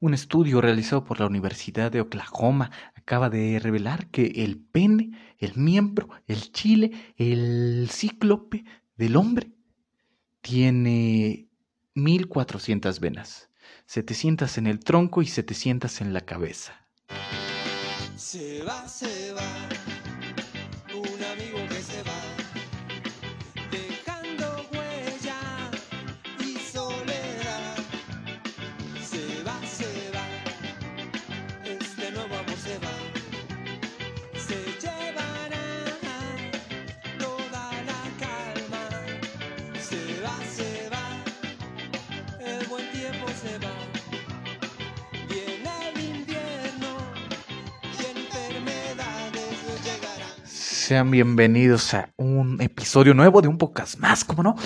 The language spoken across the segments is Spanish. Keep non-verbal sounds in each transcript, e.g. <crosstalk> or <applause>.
Un estudio realizado por la Universidad de Oklahoma acaba de revelar que el pene, el miembro, el chile, el cíclope del hombre tiene 1400 venas, 700 en el tronco y 700 en la cabeza. Se va, se va. Sean bienvenidos a un episodio nuevo de un podcast más, como no?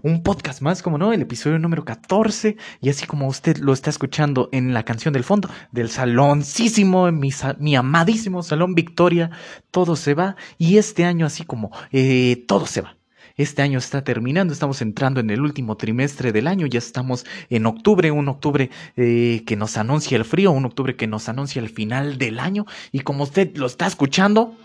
Un podcast más, como no? El episodio número 14. Y así como usted lo está escuchando en la canción del fondo, del saloncísimo, mi, mi amadísimo Salón Victoria, todo se va. Y este año, así como eh, todo se va. Este año está terminando, estamos entrando en el último trimestre del año, ya estamos en octubre, un octubre eh, que nos anuncia el frío, un octubre que nos anuncia el final del año. Y como usted lo está escuchando,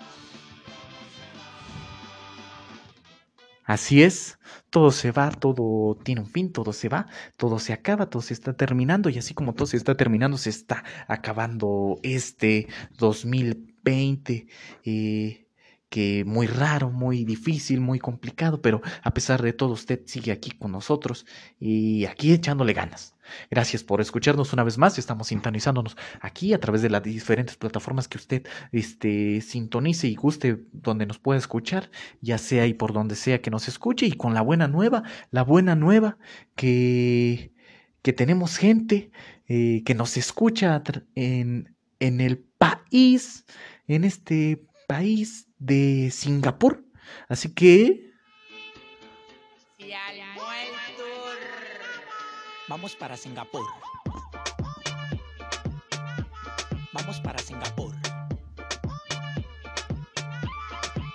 Así es, todo se va, todo tiene un fin, todo se va, todo se acaba, todo se está terminando y así como todo se está terminando, se está acabando este 2020. Eh, que muy raro, muy difícil, muy complicado, pero a pesar de todo usted sigue aquí con nosotros y aquí echándole ganas. Gracias por escucharnos una vez más. Estamos sintonizándonos aquí a través de las diferentes plataformas que usted este, sintonice y guste donde nos pueda escuchar, ya sea y por donde sea que nos escuche y con la buena nueva, la buena nueva que, que tenemos gente eh, que nos escucha en, en el país, en este país de Singapur. Así que... Vamos para Singapur. Vamos para Singapur.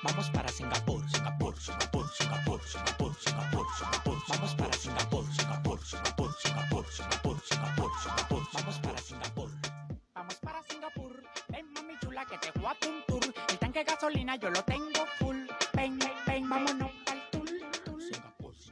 Vamos para Singapur, Singapur, Singapur, Singapur, Singapur, Singapur, Singapur. Vamos para Singapur, Singapur, Singapur, Singapur, Singapur, Singapur, Singapur. Vamos para Singapur. Gasolina yo lo tengo full.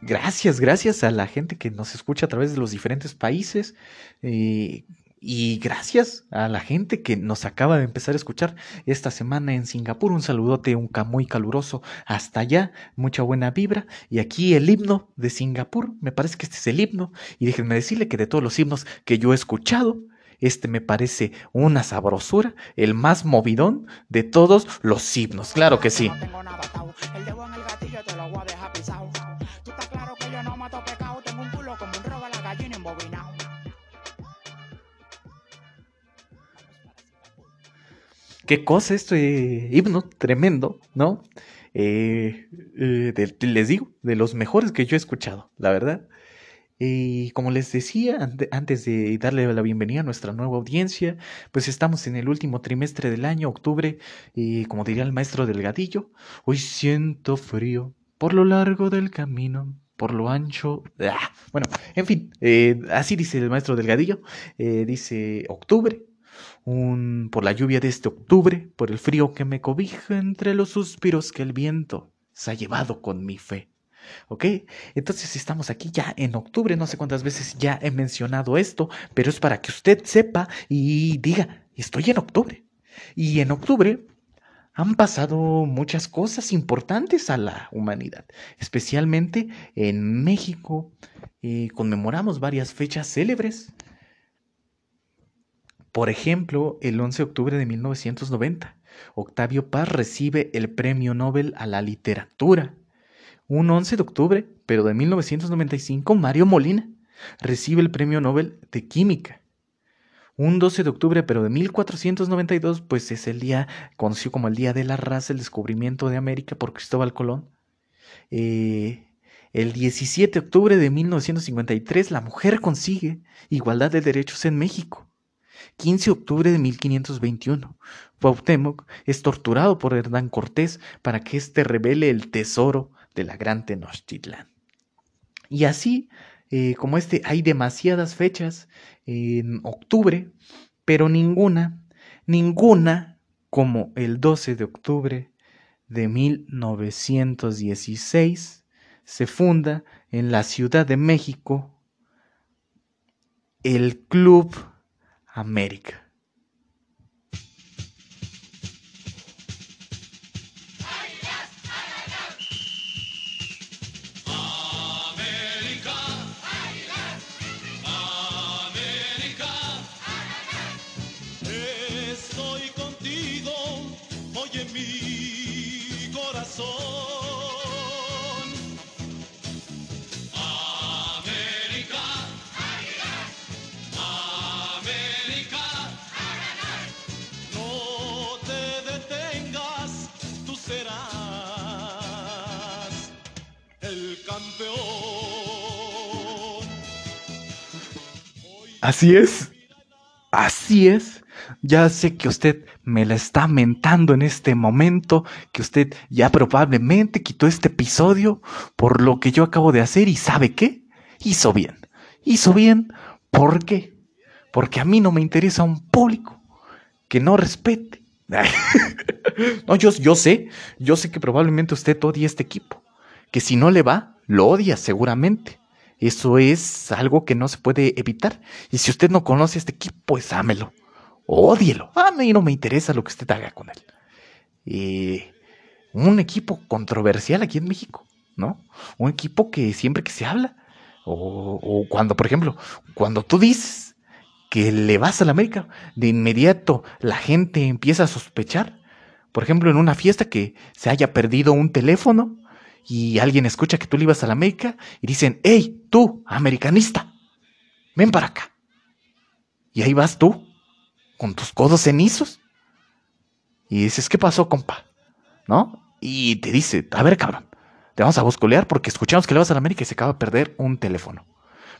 Gracias, gracias a la gente que nos escucha a través de los diferentes países. Eh, y gracias a la gente que nos acaba de empezar a escuchar esta semana en Singapur. Un saludote, un muy caluroso hasta allá. Mucha buena vibra. Y aquí el himno de Singapur. Me parece que este es el himno. Y déjenme decirle que de todos los himnos que yo he escuchado, este me parece una sabrosura, el más movidón de todos los himnos. Claro que sí. Qué cosa este himno tremendo, ¿no? Eh, eh, les digo, de los mejores que yo he escuchado, la verdad. Y como les decía antes de darle la bienvenida a nuestra nueva audiencia, pues estamos en el último trimestre del año, octubre, y como diría el maestro Delgadillo, hoy siento frío por lo largo del camino, por lo ancho. ¡ah! Bueno, en fin, eh, así dice el maestro Delgadillo, eh, dice octubre, un, por la lluvia de este octubre, por el frío que me cobija entre los suspiros que el viento se ha llevado con mi fe. ¿Ok? Entonces estamos aquí ya en octubre, no sé cuántas veces ya he mencionado esto, pero es para que usted sepa y diga, estoy en octubre. Y en octubre han pasado muchas cosas importantes a la humanidad, especialmente en México. Eh, conmemoramos varias fechas célebres. Por ejemplo, el 11 de octubre de 1990, Octavio Paz recibe el Premio Nobel a la Literatura. Un 11 de octubre, pero de 1995, Mario Molina recibe el Premio Nobel de Química. Un 12 de octubre, pero de 1492, pues es el día conocido como el Día de la Raza, el descubrimiento de América por Cristóbal Colón. Eh, el 17 de octubre de 1953, la mujer consigue igualdad de derechos en México. 15 de octubre de 1521, Cuauhtémoc es torturado por Hernán Cortés para que éste revele el tesoro de la gran Tenochtitlan. Y así, eh, como este, hay demasiadas fechas en octubre, pero ninguna, ninguna como el 12 de octubre de 1916 se funda en la Ciudad de México el Club América. Así es. Así es. Ya sé que usted me la está mentando en este momento, que usted ya probablemente quitó este episodio por lo que yo acabo de hacer y ¿sabe qué? Hizo bien. Hizo bien. ¿Por qué? Porque a mí no me interesa un público que no respete. <laughs> no, yo, yo sé, yo sé que probablemente usted odia este equipo. Que si no le va, lo odia seguramente. Eso es algo que no se puede evitar. Y si usted no conoce a este equipo, pues ámelo. Ódielo. A mí no me interesa lo que usted haga con él. Eh, un equipo controversial aquí en México, ¿no? Un equipo que siempre que se habla, o, o cuando, por ejemplo, cuando tú dices que le vas a la América, de inmediato la gente empieza a sospechar. Por ejemplo, en una fiesta que se haya perdido un teléfono y alguien escucha que tú le ibas a la América y dicen, hey, tú, americanista, ven para acá. Y ahí vas tú, con tus codos cenizos. Y dices, ¿qué pasó, compa? ¿No? Y te dice, a ver, cabrón, te vamos a buscolear porque escuchamos que le vas a la América y se acaba de perder un teléfono.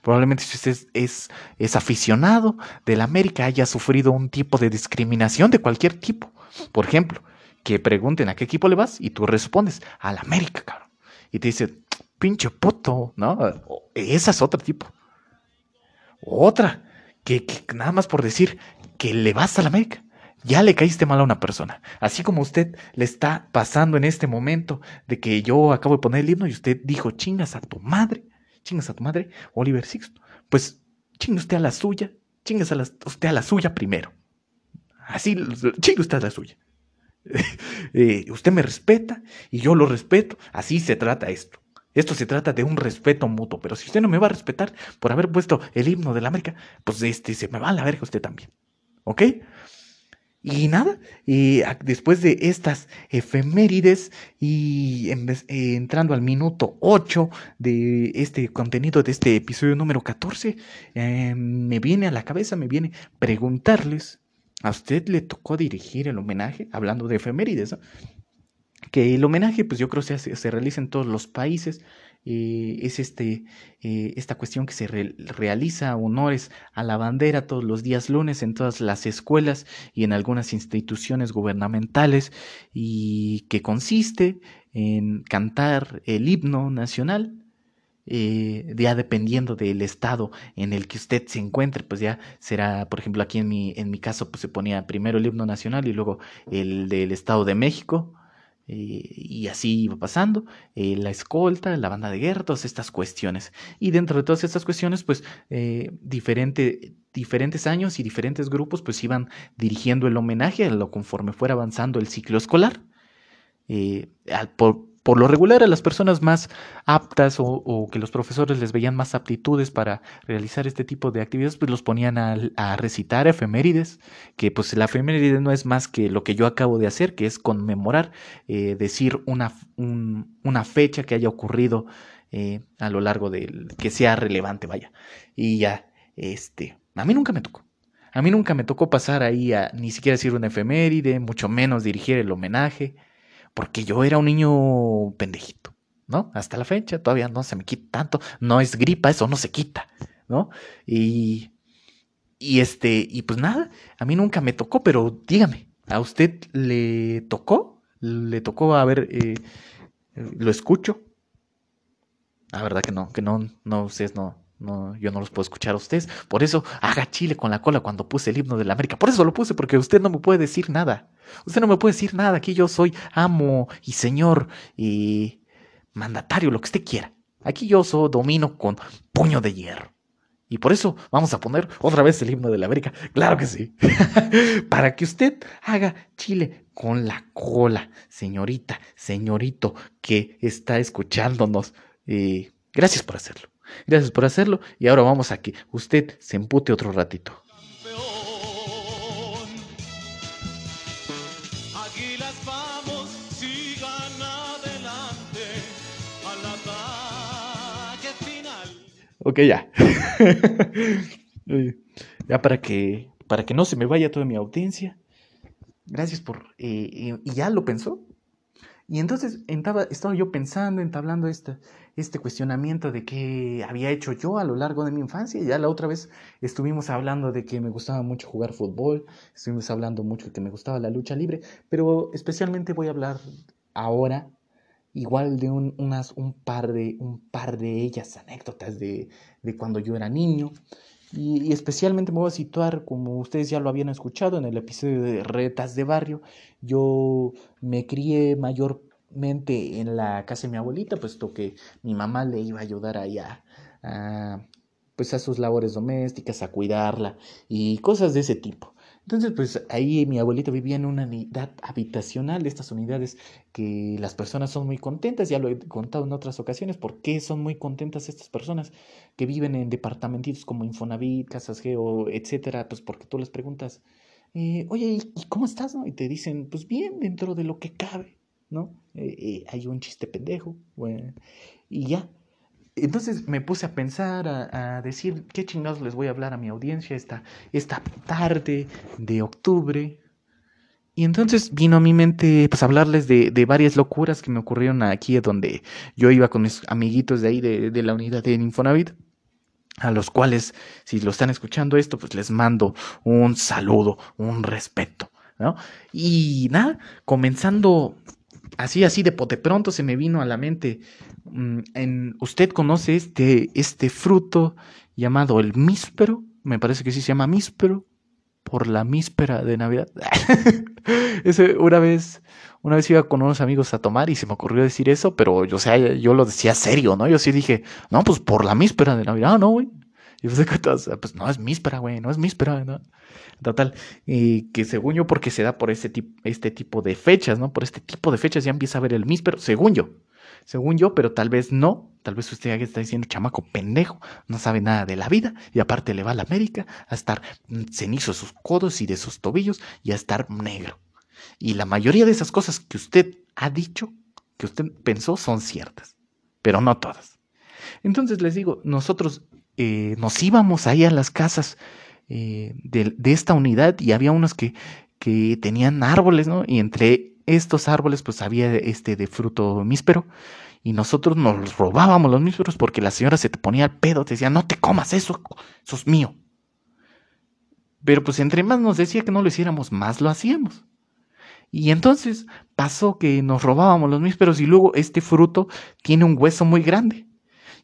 Probablemente si usted es, aficionado de la América haya sufrido un tipo de discriminación de cualquier tipo. Por ejemplo, que pregunten a qué equipo le vas y tú respondes, a la América, cabrón. Y te dice, pinche puto, ¿no? Esa es otro tipo. Otra, que, que nada más por decir que le vas a la América, ya le caíste mal a una persona. Así como usted le está pasando en este momento de que yo acabo de poner el himno y usted dijo, chingas a tu madre, chingas a tu madre, Oliver Sixto. Pues chingue usted a la suya, chingas a usted a la suya primero. Así, chingue usted a la suya. <laughs> eh, usted me respeta y yo lo respeto. Así se trata esto. Esto se trata de un respeto mutuo. Pero si usted no me va a respetar por haber puesto el himno de la América, pues este se me va a la verga usted también. ¿Ok? Y nada, después de estas efemérides y eh, entrando al minuto 8 de este contenido, de este episodio número 14, eh, me viene a la cabeza, me viene preguntarles, ¿a usted le tocó dirigir el homenaje? Hablando de efemérides. Que el homenaje, pues yo creo se, se realiza en todos los países, eh, es este, eh, esta cuestión que se re realiza honores a la bandera todos los días lunes en todas las escuelas y en algunas instituciones gubernamentales y que consiste en cantar el himno nacional. Eh, ya dependiendo del estado en el que usted se encuentre, pues ya será, por ejemplo, aquí en mi, en mi caso, pues se ponía primero el himno nacional y luego el del Estado de México, eh, y así iba pasando, eh, la escolta, la banda de guerra, todas estas cuestiones. Y dentro de todas estas cuestiones, pues eh, diferente, diferentes años y diferentes grupos pues iban dirigiendo el homenaje a lo conforme fuera avanzando el ciclo escolar. Por, por lo regular a las personas más aptas o, que los profesores les veían más aptitudes para realizar este tipo de actividades, pues los ponían a, recitar efemérides, que pues la efeméride no es más que lo que yo acabo de hacer, que es conmemorar, eh, decir una, un, una, fecha que haya ocurrido eh, a lo largo del, que sea relevante, vaya. Y ya, este, a mí nunca me tocó. A mí nunca me tocó pasar ahí a ni siquiera decir una efeméride, mucho menos dirigir el homenaje porque yo era un niño pendejito, ¿no? Hasta la fecha todavía no se me quita tanto, no es gripa, eso no se quita, ¿no? Y, y este, y pues nada, a mí nunca me tocó, pero dígame, ¿a usted le tocó? ¿Le tocó a ver, eh, lo escucho? La verdad que no, que no, no, ustedes no, No, yo no los puedo escuchar a ustedes. Por eso haga chile con la cola cuando puse el himno de la América. Por eso lo puse, porque usted no me puede decir nada. Usted no me puede decir nada. Aquí yo soy amo y señor y mandatario, lo que usted quiera. Aquí yo soy domino con puño de hierro. Y por eso vamos a poner otra vez el himno de la América. Claro que sí. <laughs> Para que usted haga chile con la cola, señorita, señorito que está escuchándonos. Gracias por hacerlo. Gracias por hacerlo. Y ahora vamos a que usted se empute otro ratito. Ok, ya. <laughs> ya para que, para que no se me vaya toda mi audiencia. Gracias por... eh, y ya lo pensó. Y entonces estaba, estaba yo pensando, entablando este, este cuestionamiento de qué había hecho yo a lo largo de mi infancia. Ya la otra vez estuvimos hablando de que me gustaba mucho jugar fútbol, estuvimos hablando mucho de que me gustaba la lucha libre, pero especialmente voy a hablar ahora igual de un, unas, un, par de, un par de ellas, anécdotas de, de cuando yo era niño. Y, especialmente me voy a situar, como ustedes ya lo habían escuchado en el episodio de Retas de Barrio, yo me crié mayormente en la casa de mi abuelita, puesto que mi mamá le iba a ayudar allá a, pues a sus labores domésticas, a cuidarla y cosas de ese tipo. Entonces, pues ahí mi abuelita vivía en una unidad habitacional, de estas unidades que las personas son muy contentas, ya lo he contado en otras ocasiones, ¿por qué son muy contentas estas personas que viven en departamentitos como Infonavit, Casas Geo, etcétera? Pues porque tú les preguntas, eh, oye, ¿y cómo estás? Y te dicen, pues bien, dentro de lo que cabe, ¿no? Eh, eh, hay un chiste pendejo, bueno, y ya, entonces me puse a pensar, a, decir qué chingados les voy a hablar a mi audiencia esta, esta tarde de octubre. Y entonces vino a mi mente pues hablarles de, de varias locuras que me ocurrieron aquí donde yo iba con mis amiguitos de ahí de, de la unidad de Infonavit a los cuales, si lo están escuchando esto, pues les mando un saludo, un respeto, ¿no? Y nada, comenzando así, así de pote pronto se me vino a la mente en, ¿Usted conoce este, este fruto llamado el míspero? Me parece que sí se llama míspero, por la míspera de Navidad. <laughs> Ese, una vez, una vez iba con unos amigos a tomar y se me ocurrió decir eso, pero yo, o sea, yo lo decía serio, ¿no? Yo sí dije, no, pues por la míspera de Navidad, no, güey. Y pues, pues no es míspera, güey, no es míspera, ¿no? Total, y que según yo, porque se da por este tipo, este tipo de fechas, ¿no? Por este tipo de fechas ya empieza a ver el míspero, según yo según yo, pero tal vez no. Tal vez usted ya está diciendo, chamaco pendejo, no sabe nada de la vida y aparte le va a la América a estar cenizo de sus codos y de sus tobillos y a estar negro. Y la mayoría de esas cosas que usted ha dicho, que usted pensó, son ciertas, pero no todas. Entonces les digo, nosotros eh, nos íbamos ahí a las casas eh, de, esta unidad y había unos que, que tenían árboles, ¿no? Y entre estos árboles pues había este de fruto míspero y nosotros nos robábamos los mísperos porque la señora se te ponía al pedo, te decía, no te comas eso, eso es mío. Pero pues entre más nos decía que no lo hiciéramos, más lo hacíamos. Y entonces pasó que nos robábamos los mísperos y luego este fruto tiene un hueso muy grande.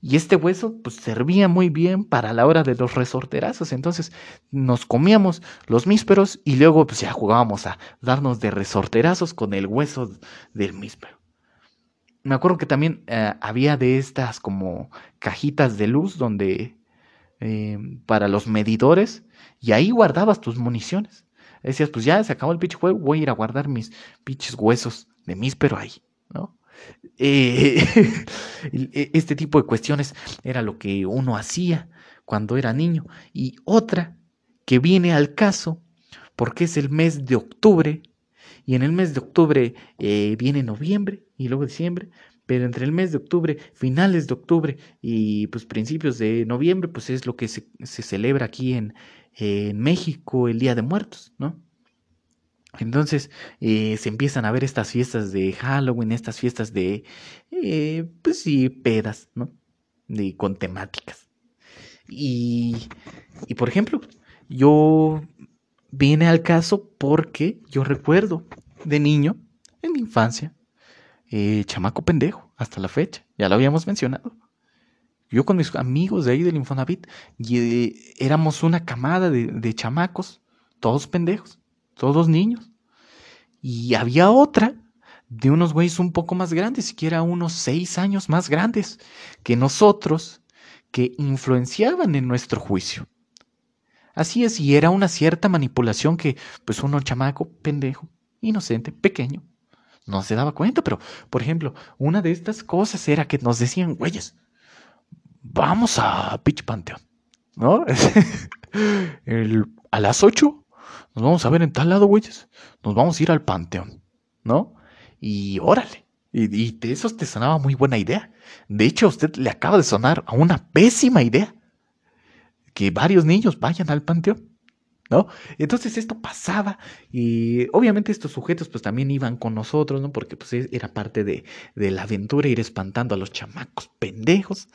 Y este hueso pues servía muy bien para la hora de los resorterazos. Entonces nos comíamos los mísperos y luego pues ya jugábamos a darnos de resorterazos con el hueso del míspero. Me acuerdo que también eh, había de estas como cajitas de luz donde eh, para los medidores y ahí guardabas tus municiones. Decías, pues ya se acabó el pinche juego, voy a ir a guardar mis pinches huesos de míspero ahí, ¿no? Eh, <laughs> este tipo de cuestiones era lo que uno hacía cuando era niño. Y otra que viene al caso, porque es el mes de octubre, y en el mes de octubre eh, viene noviembre y luego diciembre, pero entre el mes de octubre, finales de octubre y pues principios de noviembre, pues es lo que se, se celebra aquí en, en México el Día de Muertos, ¿no? Entonces eh, se empiezan a ver estas fiestas de Halloween, estas fiestas de, eh, pues sí, pedas, ¿no? De, con temáticas. Y, y por ejemplo, yo vine al caso porque yo recuerdo de niño, en mi infancia, eh, chamaco pendejo, hasta la fecha, ya lo habíamos mencionado, Yo con mis amigos de ahí del Infonavit, y, éramos una camada de, de chamacos, todos pendejos, todos niños. Y había otra de unos güeyes un poco más grandes, siquiera unos seis años más grandes que nosotros, que influenciaban en nuestro juicio. Así es, y era una cierta manipulación que, pues, uno chamaco, pendejo, inocente, pequeño, no se daba cuenta, pero, por ejemplo, una de estas cosas era que nos decían, güeyes, vamos a Pitch Panteón, ¿no? <laughs> a las 8 nos vamos a ver en tal lado, güeyes, nos vamos a ir al Panteón, ¿no? Y órale. Y, y eso te sonaba muy buena idea. De hecho, a usted le acaba de sonar a una pésima idea que varios niños vayan al panteón. ¿No? Entonces esto pasaba y obviamente estos sujetos pues también iban con nosotros, ¿no? Porque pues era parte de, de la aventura ir espantando a los chamacos pendejos.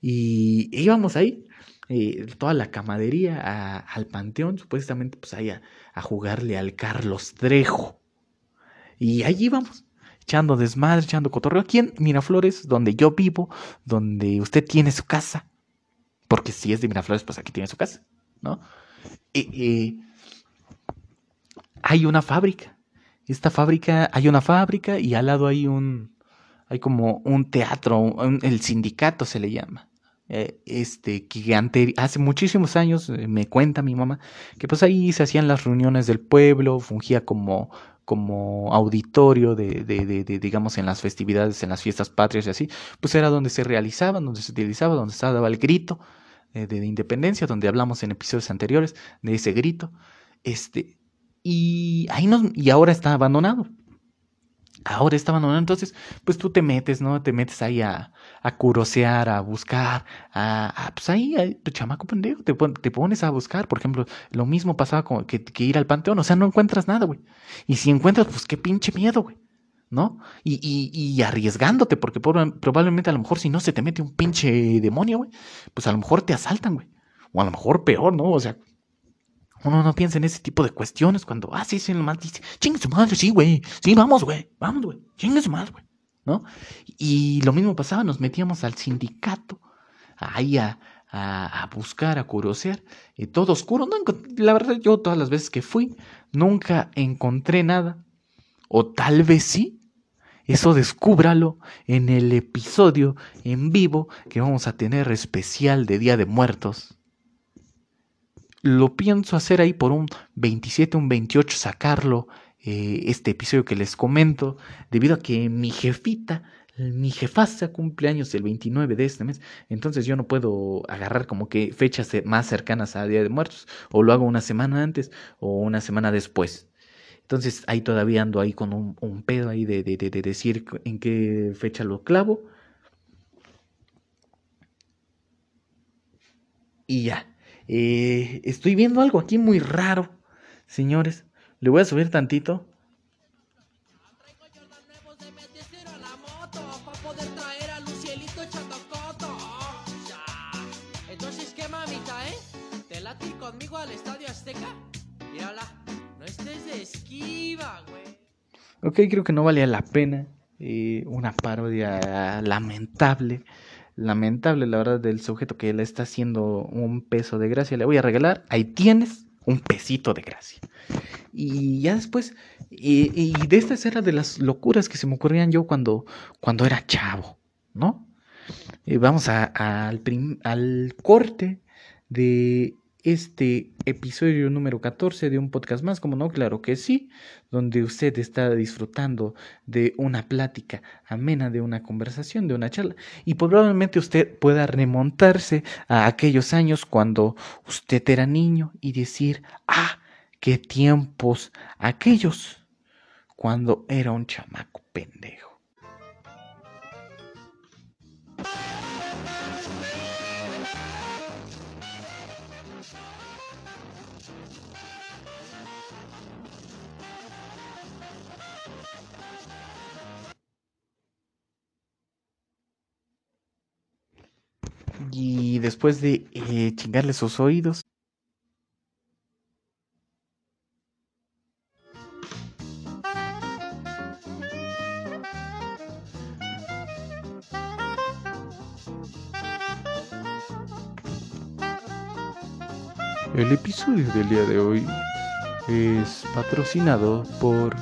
Y íbamos ahí, eh, toda la camadería al panteón, supuestamente pues ahí a, jugarle al Carlos Trejo. Y allí íbamos, echando desmadre, echando cotorreo, aquí en Miraflores, donde yo vivo, donde usted tiene su casa porque si es de Miraflores, pues aquí tiene su casa, ¿no? Y, hay una fábrica. Esta fábrica, hay una fábrica y al lado hay un, hay como un teatro, el sindicato se le llama. Eh, este, que hace muchísimos años, eh, me cuenta mi mamá, que pues ahí se hacían las reuniones del pueblo, fungía como, como auditorio de, de, de, digamos, en las festividades, en las fiestas patrias y así, pues era donde se realizaban, donde se utilizaba, donde se daba el grito eh, de, independencia, donde hablamos en episodios anteriores de ese grito. Este, y ahí nos, y ahora está abandonado. Ahora está abandonado. Entonces, pues tú te metes, ¿no? Te metes ahí a, a curosear, a buscar, a, pues ahí, tu chamaco pendejo, te, te, pones a buscar. Por ejemplo, lo mismo pasaba con que, que ir al panteón. O sea, no encuentras nada, güey. Y si encuentras, pues qué pinche miedo, güey. ¿no? Y, y, y, arriesgándote, porque probablemente a lo mejor si no se te mete un pinche demonio, güey, pues a lo mejor te asaltan, güey. O a lo mejor peor, ¿no? O sea, uno no piensa en ese tipo de cuestiones cuando, ah, sí, sí, nomás dice, chingue su madre, sí, güey, sí, vamos, güey, vamos, güey, chingue su madre, güey, ¿no? Y lo mismo pasaba, nos metíamos al sindicato, ahí a, a, buscar, a curiosear, y todo oscuro. No, la verdad, yo todas las veces que fui, nunca encontré nada, o tal vez sí, eso descúbralo en el episodio en vivo que vamos a tener especial de Día de Muertos. Lo pienso hacer ahí por un 27, un 28, sacarlo, eh, este episodio que les comento, debido a que mi jefita, mi jefasa cumpleaños el 29 de este mes, entonces yo no puedo agarrar como que fechas más cercanas a Día de Muertos, o lo hago una semana antes o una semana después. Entonces ahí todavía ando ahí con un, pedo ahí de, de, decir en qué fecha lo clavo. Y ya. Eh, estoy viendo algo aquí muy raro, señores. Le voy a subir tantito. Ok, creo que no valía la pena. Eh, una parodia lamentable. Lamentable, la verdad, del sujeto que le está haciendo un peso de gracia. Le voy a regalar. Ahí tienes un pesito de gracia. Y ya después, y, de estas eran de las locuras que se me ocurrían yo cuando, cuando era chavo, ¿no? Eh, vamos al, al corte de este episodio número 14 de un podcast más, como no, claro que sí, donde usted está disfrutando de una plática amena, de una conversación, de una charla, y probablemente usted pueda remontarse a aquellos años cuando usted era niño y decir, ah, qué tiempos aquellos, cuando era un chamaco pendejo. Y después de eh, chingarle sus oídos, El episodio del día de hoy es patrocinado por...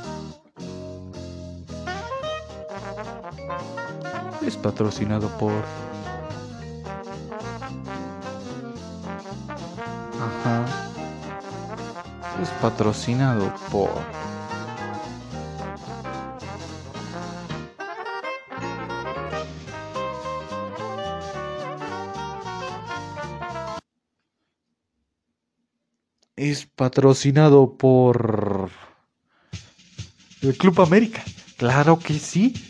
Es patrocinado por patrocinado por... es patrocinado por el Club América. Claro que sí.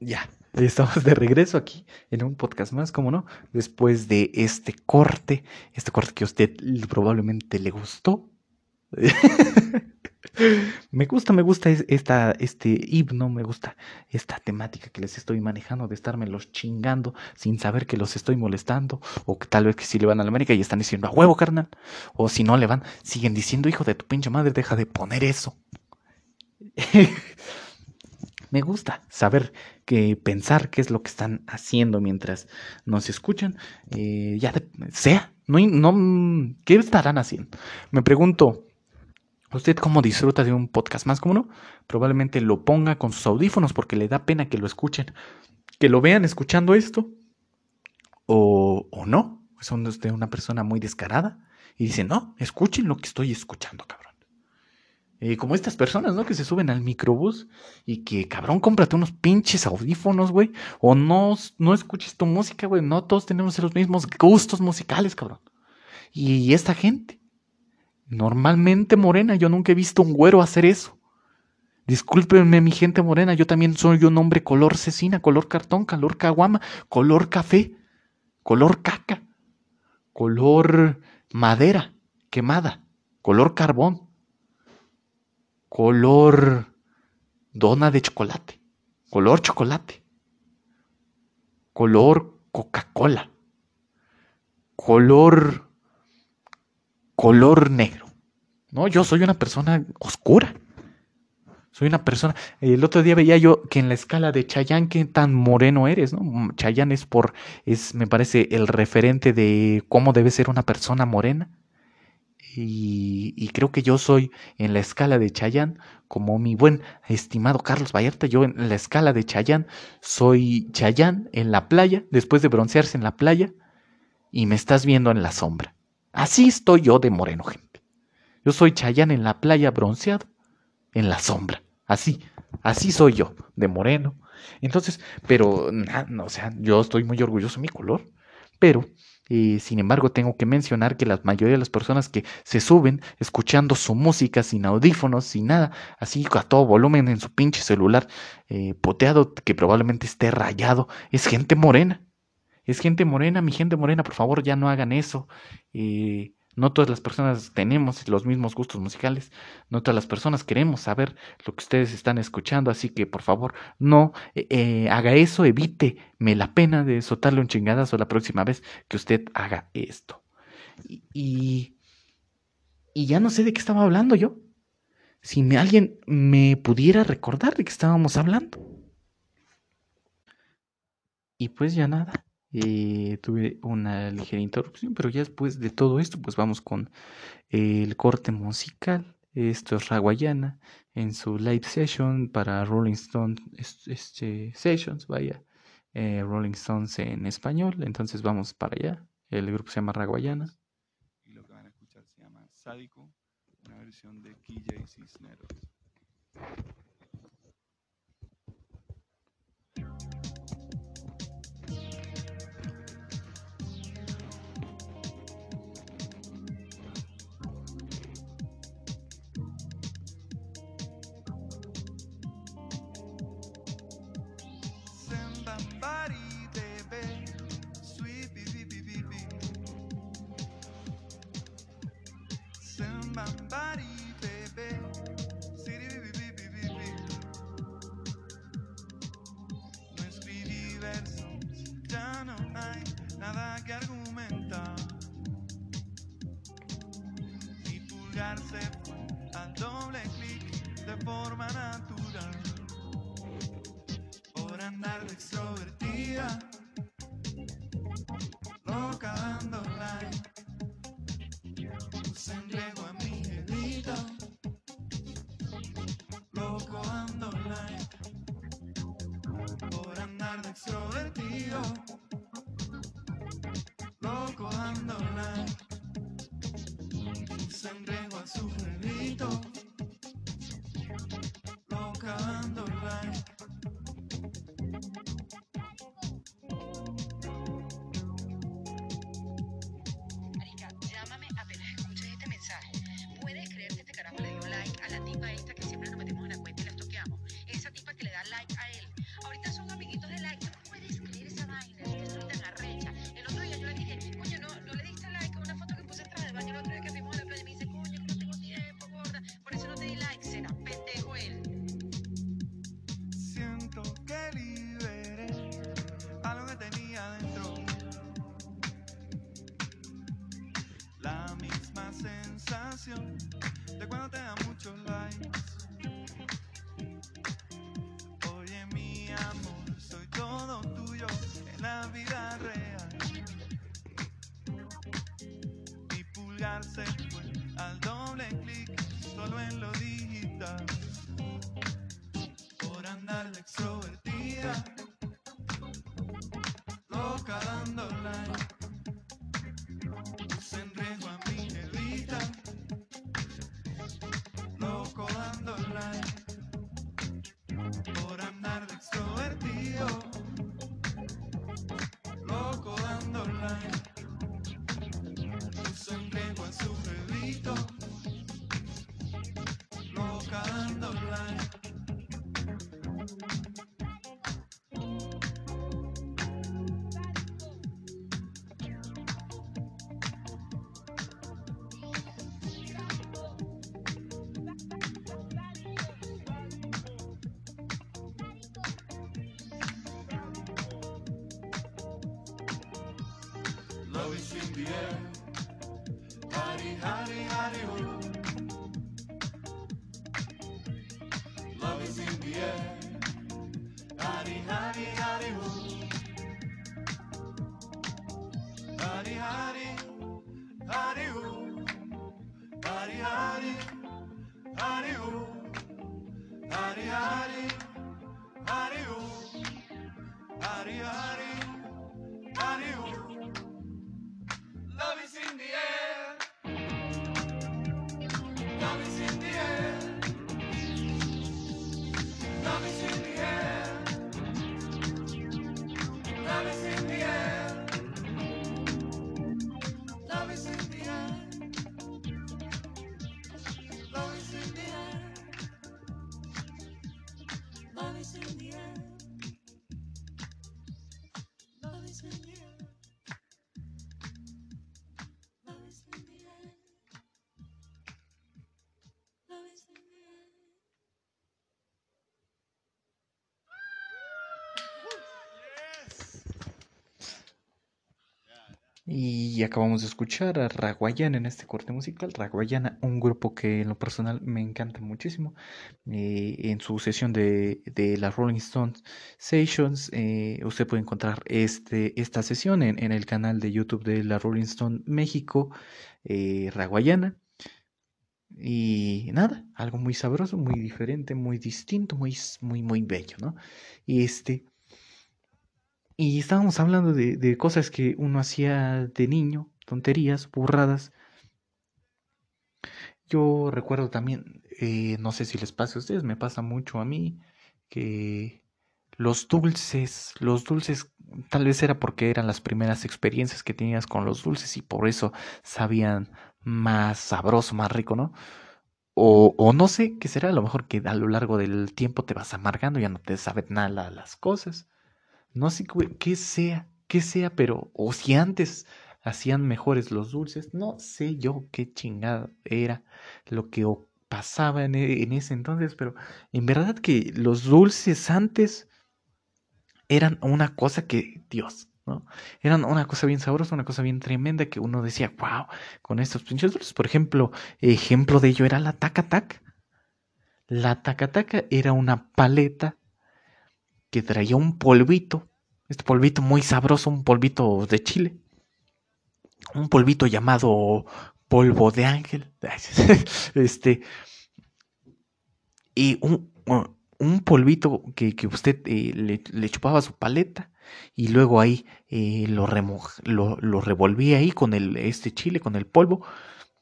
Ya, estamos de regreso aquí en un podcast más, como no, después de este corte, este corte que a usted probablemente le gustó. <laughs> me gusta, me gusta es- esta, este himno, me gusta esta temática que les estoy manejando de estarme los chingando sin saber que los estoy molestando, o que tal vez que si le van a la América y están diciendo a huevo, carnal, o si no le van, siguen diciendo, hijo de tu pinche madre, deja de poner eso. <laughs> me gusta saber que pensar qué es lo que están haciendo mientras nos escuchan. eh, ya sea, no, no, ¿qué estarán haciendo? Me pregunto, ¿usted cómo disfruta de un podcast más como no? Probablemente lo ponga con sus audífonos porque le da pena que lo escuchen, que lo vean escuchando esto, o, o no. Son de una persona muy descarada y dice, no, escuchen lo que estoy escuchando, cabrón. Eh, como estas personas, ¿no? Que se suben al microbús y que, cabrón, cómprate unos pinches audífonos, güey. O no, no escuches tu música, güey. No todos tenemos los mismos gustos musicales, cabrón. Y esta gente, normalmente morena, yo nunca he visto un güero hacer eso. Discúlpenme, mi gente morena, yo también soy un hombre color cecina, color cartón, color caguama, color café, color caca, color madera quemada, color carbón color dona de chocolate, color chocolate, color Coca-Cola, color color negro. No, yo soy una persona oscura. Soy una persona. El otro día veía yo que en la escala de Chayanne, qué tan moreno eres, ¿no? Chayanne es por, es, me parece, el referente de cómo debe ser una persona morena. Y, creo que yo soy en la escala de Chayanne, como mi buen estimado Carlos Vallarta, yo en la escala de Chayanne soy Chayanne en la playa, después de broncearse en la playa, y me estás viendo en la sombra. Así estoy yo de moreno, gente. Yo soy Chayanne en la playa bronceado, en la sombra. Así, así soy yo, de moreno. Entonces, pero, no, o sea, yo estoy muy orgulloso de mi color, pero eh, sin embargo, tengo que mencionar que la mayoría de las personas que se suben escuchando su música sin audífonos, sin nada, así a todo volumen en su pinche celular, eh, poteado, que probablemente esté rayado, es gente morena. Es gente morena, mi gente morena, por favor, ya no hagan eso. Eh, no todas las personas tenemos los mismos gustos musicales, no todas las personas queremos saber lo que ustedes están escuchando, así que por favor no eh, eh, haga eso, evíteme la pena de soltarle un chingadazo la próxima vez que usted haga esto. Y, y, ya no sé de qué estaba hablando yo. Si alguien me pudiera recordar de qué estábamos hablando. Y pues ya nada. Eh, tuve una ligera interrupción, pero ya después de todo esto, pues vamos con el corte musical. Esto es Raguayana en su live session para Rolling Stone es- este, Sessions, vaya. eh, Rolling Stones en español. Entonces vamos para allá. El grupo se llama Raguayana. y lo que van a escuchar se llama Sádico, una versión de Quilla y Cisneros. Somebody, baby. Sweet, baby, baby, baby. Somebody, baby. City, baby, baby. No escribí versos, ya no hay nada que argumentar. Mi pulgar se fue al doble clic de forma chance in the air. Hari, hari, hari, ho. Love is in the air. Hari, hari, hari, ho. Hari, hari, hari, ho. Hari, hari, hari, ho. Hari, hari, hari, ho. Hari, hari, hari, ho. Y acabamos de escuchar a Raguayana en este corte musical. Raguayana, un grupo que en lo personal me encanta muchísimo. Eh, en su sesión de, de las Rolling Stones Sessions, eh, usted puede encontrar este, esta sesión en, en el canal de YouTube de la Rolling Stone México, eh, Raguayana. Y nada, algo muy sabroso, muy diferente, muy distinto, muy, muy, muy bello, ¿no? Y este. Y estábamos hablando de, cosas que uno hacía de niño, tonterías, burradas. Yo recuerdo también, eh, no sé si les pasa a ustedes, me pasa mucho a mí, que los dulces, los dulces, tal vez era porque eran las primeras experiencias que tenías con los dulces y por eso sabían más sabroso, más rico, ¿no? O, o no sé qué será, a lo mejor que a lo largo del tiempo te vas amargando, ya no te saben nada las cosas. No sé qué- sea, qué sea, pero, o si antes hacían mejores los dulces, no sé yo qué chingada era lo que pasaba en, e- en ese entonces, pero en verdad que los dulces antes eran una cosa que, Dios, ¿no? Eran una cosa bien sabrosa, una cosa bien tremenda que uno decía, wow, con estos pinches dulces. Por ejemplo, ejemplo de ello era la taca tac. La taca taca era una paleta que traía un polvito, este polvito muy sabroso, un polvito de chile, un polvito llamado polvo de ángel, <laughs> este, y un, un polvito que, que usted eh, le, chupaba su paleta y luego ahí eh, lo, remoj- lo, lo revolvía ahí con el, este chile, con el polvo,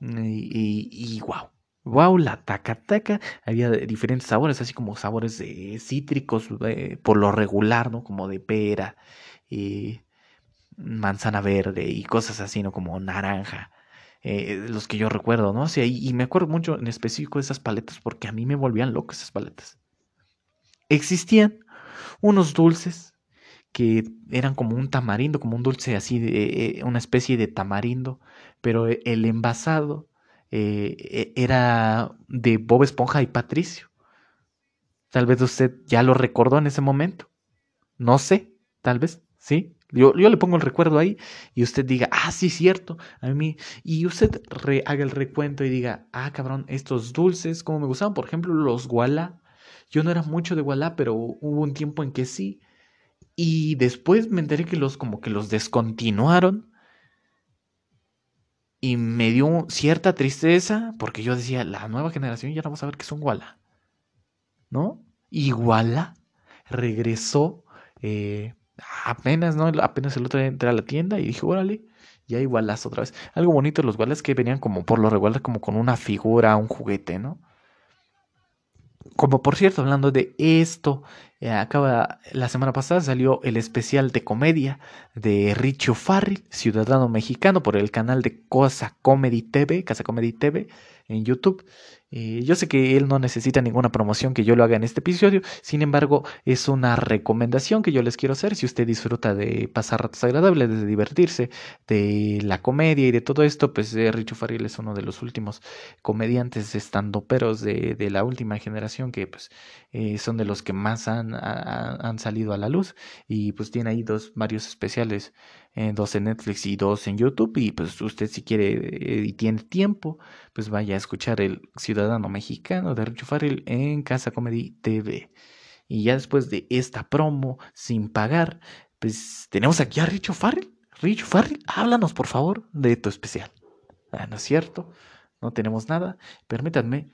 y, y wow. Wow, la taca taca. Había diferentes sabores, así como sabores cítricos eh, por lo regular, ¿no? Como de pera, eh, manzana verde y cosas así, ¿no? Como naranja. eh, los que yo recuerdo, ¿no? Sea, y, y me acuerdo mucho en específico de esas paletas porque a mí me volvían locas esas paletas. Existían unos dulces que eran como un tamarindo, como un dulce así, de, eh, una especie de tamarindo, pero eh, el envasado eh, eh, era de Bob Esponja y Patricio. Tal vez usted ya lo recordó en ese momento. No sé, tal vez, ¿sí? Yo, yo le pongo el recuerdo ahí y usted diga, ah, sí, cierto, a mí. Y usted re- haga el recuento y diga, ah, cabrón, estos dulces, como me gustaban, por ejemplo, los Gualá. Yo no era mucho de Gualá, pero hubo un tiempo en que sí. Y después me enteré que los como que los descontinuaron. Y me dio cierta tristeza porque yo decía, la nueva generación ya no va a saber qué es un. ¿No? Y regresó eh, apenas, ¿no? Apenas el otro día entré a la tienda y dije, órale, ya hay Gualas otra vez. Algo bonito de los Gualas que venían como por lo regular como con una figura, un juguete, ¿no? Como por cierto, hablando de esto, eh, acaba la semana pasada salió el especial de comedia de Richo Farrell, ciudadano mexicano, por el canal de Cosa Comedy TV, Casa Comedy TV en YouTube. Eh, yo sé que él no necesita ninguna promoción que yo lo haga en este episodio, sin embargo, es una recomendación que yo les quiero hacer. Si usted disfruta de pasar ratos agradables, de divertirse, de la comedia y de todo esto, pues eh, Richo Farrell es uno de los últimos comediantes estandoperos de, de la última generación que pues eh, son de los que más han, ha- han salido a la luz y pues tiene ahí dos varios especiales eh, dos en Netflix y dos en YouTube y pues usted si quiere y tiene tiempo pues vaya a escuchar el Ciudadano Mexicano de Richo Farrell en Casa Comedy TV y ya después de esta promo sin pagar pues tenemos aquí a Richo Farrell. Richo Farrell háblanos por favor de tu especial. Ah, no es cierto no tenemos nada. Permítanme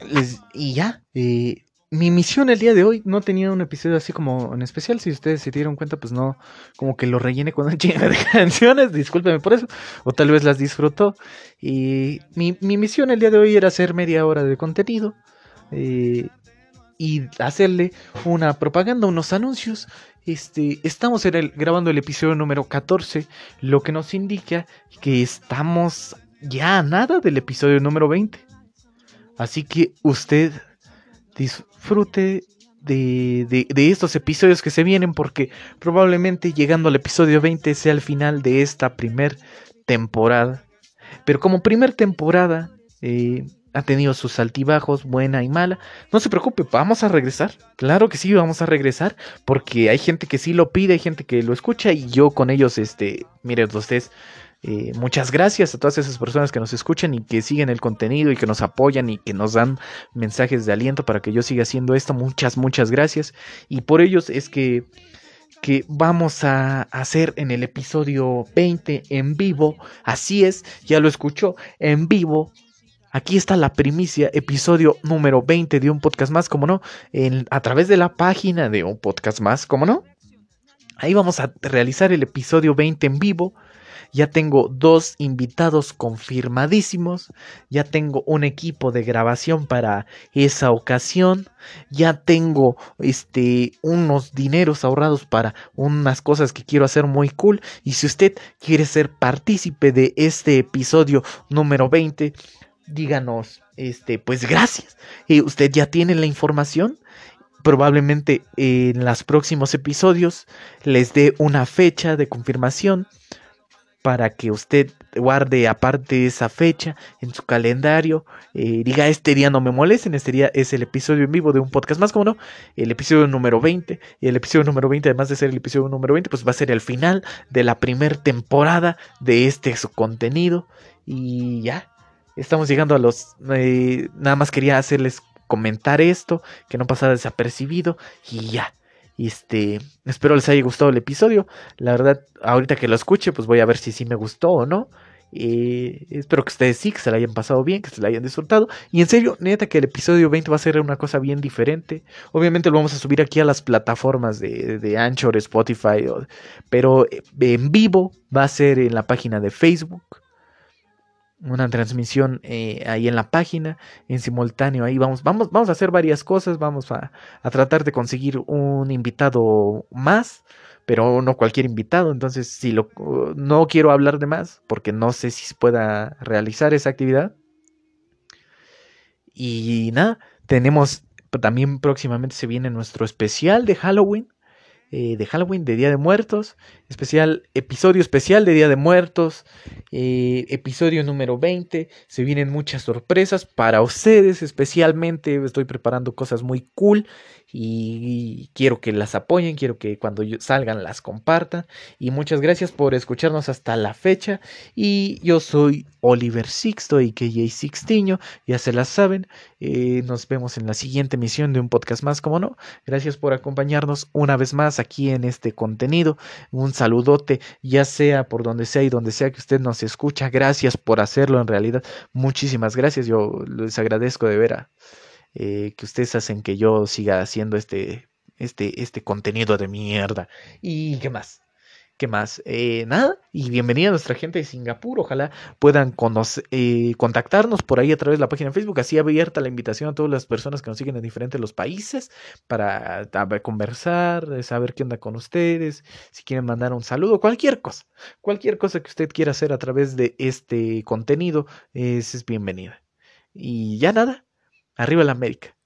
les- y ya, eh, mi misión el día de hoy no tenía un episodio así como en especial. Si ustedes se dieron cuenta, pues no, como que lo rellené con una <laughs> chinga de canciones. Discúlpeme por eso. O tal vez las disfrutó. Y mi, mi misión el día de hoy era hacer media hora de contenido. eh, y hacerle una propaganda, unos anuncios. Este, estamos en el- grabando el episodio número 14, lo que nos indica que estamos ya a nada del episodio número 20. Así que usted disfrute de, de- de estos episodios que se vienen porque probablemente llegando al episodio 20 sea el final de esta primer temporada. Pero como primer temporada eh, ha tenido sus altibajos, buena y mala, no se preocupe, vamos a regresar. Claro que sí, vamos a regresar porque hay gente que sí lo pide, hay gente que lo escucha y yo con ellos, este, miren ustedes, eh, muchas gracias a todas esas personas que nos escuchan y que siguen el contenido y que nos apoyan y que nos dan mensajes de aliento para que yo siga haciendo esto. Muchas, muchas gracias. Y por ellos es que, que vamos a hacer en el episodio 20 en vivo. Así es, ya lo escuchó, en vivo. Aquí está la primicia, episodio número 20 de un podcast más, como no, en, a través de la página de un podcast más, como no. Ahí vamos a realizar el episodio 20 en vivo. Ya tengo dos invitados confirmadísimos. Ya tengo un equipo de grabación para esa ocasión. Ya tengo este unos dineros ahorrados para unas cosas que quiero hacer muy cool. Y si usted quiere ser partícipe de este episodio número 20, díganos, este, pues gracias. Y usted ya tiene la información probablemente en los próximos episodios les dé una fecha de confirmación para que usted guarde aparte esa fecha en su calendario. eh, diga, este día no me molesten, este día es el episodio en vivo de un podcast más, como no, el episodio número 20. Y el episodio número 20, además de ser el episodio número 20, pues va a ser el final de la primera temporada de este su contenido. Y ya, estamos llegando a los... eh, nada más quería hacerles comentar esto, que no pasara desapercibido. Y ya. Este, espero les haya gustado el episodio. La verdad, ahorita que lo escuche, pues voy a ver si sí me gustó o no. Espero que ustedes sí, que se la hayan pasado bien, que se la hayan disfrutado. Y en serio, neta que el episodio 20 va a ser una cosa bien diferente. Obviamente lo vamos a subir aquí a las plataformas de, de Anchor, Spotify, pero eh, en vivo va a ser en la página de Facebook. Una transmisión eh, ahí en la página, en simultáneo. Ahí vamos, vamos, vamos a hacer varias cosas. Vamos a, a tratar de conseguir un invitado más, pero no cualquier invitado. Entonces, si lo, no quiero hablar de más, porque no sé si pueda realizar esa actividad. Y nada, tenemos también próximamente se viene nuestro especial de Halloween. Eh, de Halloween, de Día de Muertos, especial, episodio especial de Día de Muertos, eh, episodio número 20, se vienen muchas sorpresas para ustedes, especialmente estoy preparando cosas muy cool y quiero que las apoyen, quiero que cuando salgan las compartan y muchas gracias por escucharnos hasta la fecha y yo soy Oliver Sixto y KJ Sixtiño, ya se las saben, eh, nos vemos en la siguiente emisión de un podcast más, como no, gracias por acompañarnos una vez más aquí en este contenido, un saludote, ya sea por donde sea y donde sea que usted nos escucha, gracias por hacerlo en realidad, muchísimas gracias, yo les agradezco de veras eh, que ustedes hacen que yo siga haciendo este, este, este contenido de mierda. ¿Y qué más? ¿Qué más? Eh, nada, y bienvenida a nuestra gente de Singapur. Ojalá puedan conocer, eh, contactarnos por ahí a través de la página de Facebook. Así abierta la invitación a todas las personas que nos siguen en diferentes los países para conversar, eh, saber qué onda con ustedes, si quieren mandar un saludo, cualquier cosa. Cualquier cosa que usted quiera hacer a través de este contenido es, es bienvenida. Y ya nada, arriba la América.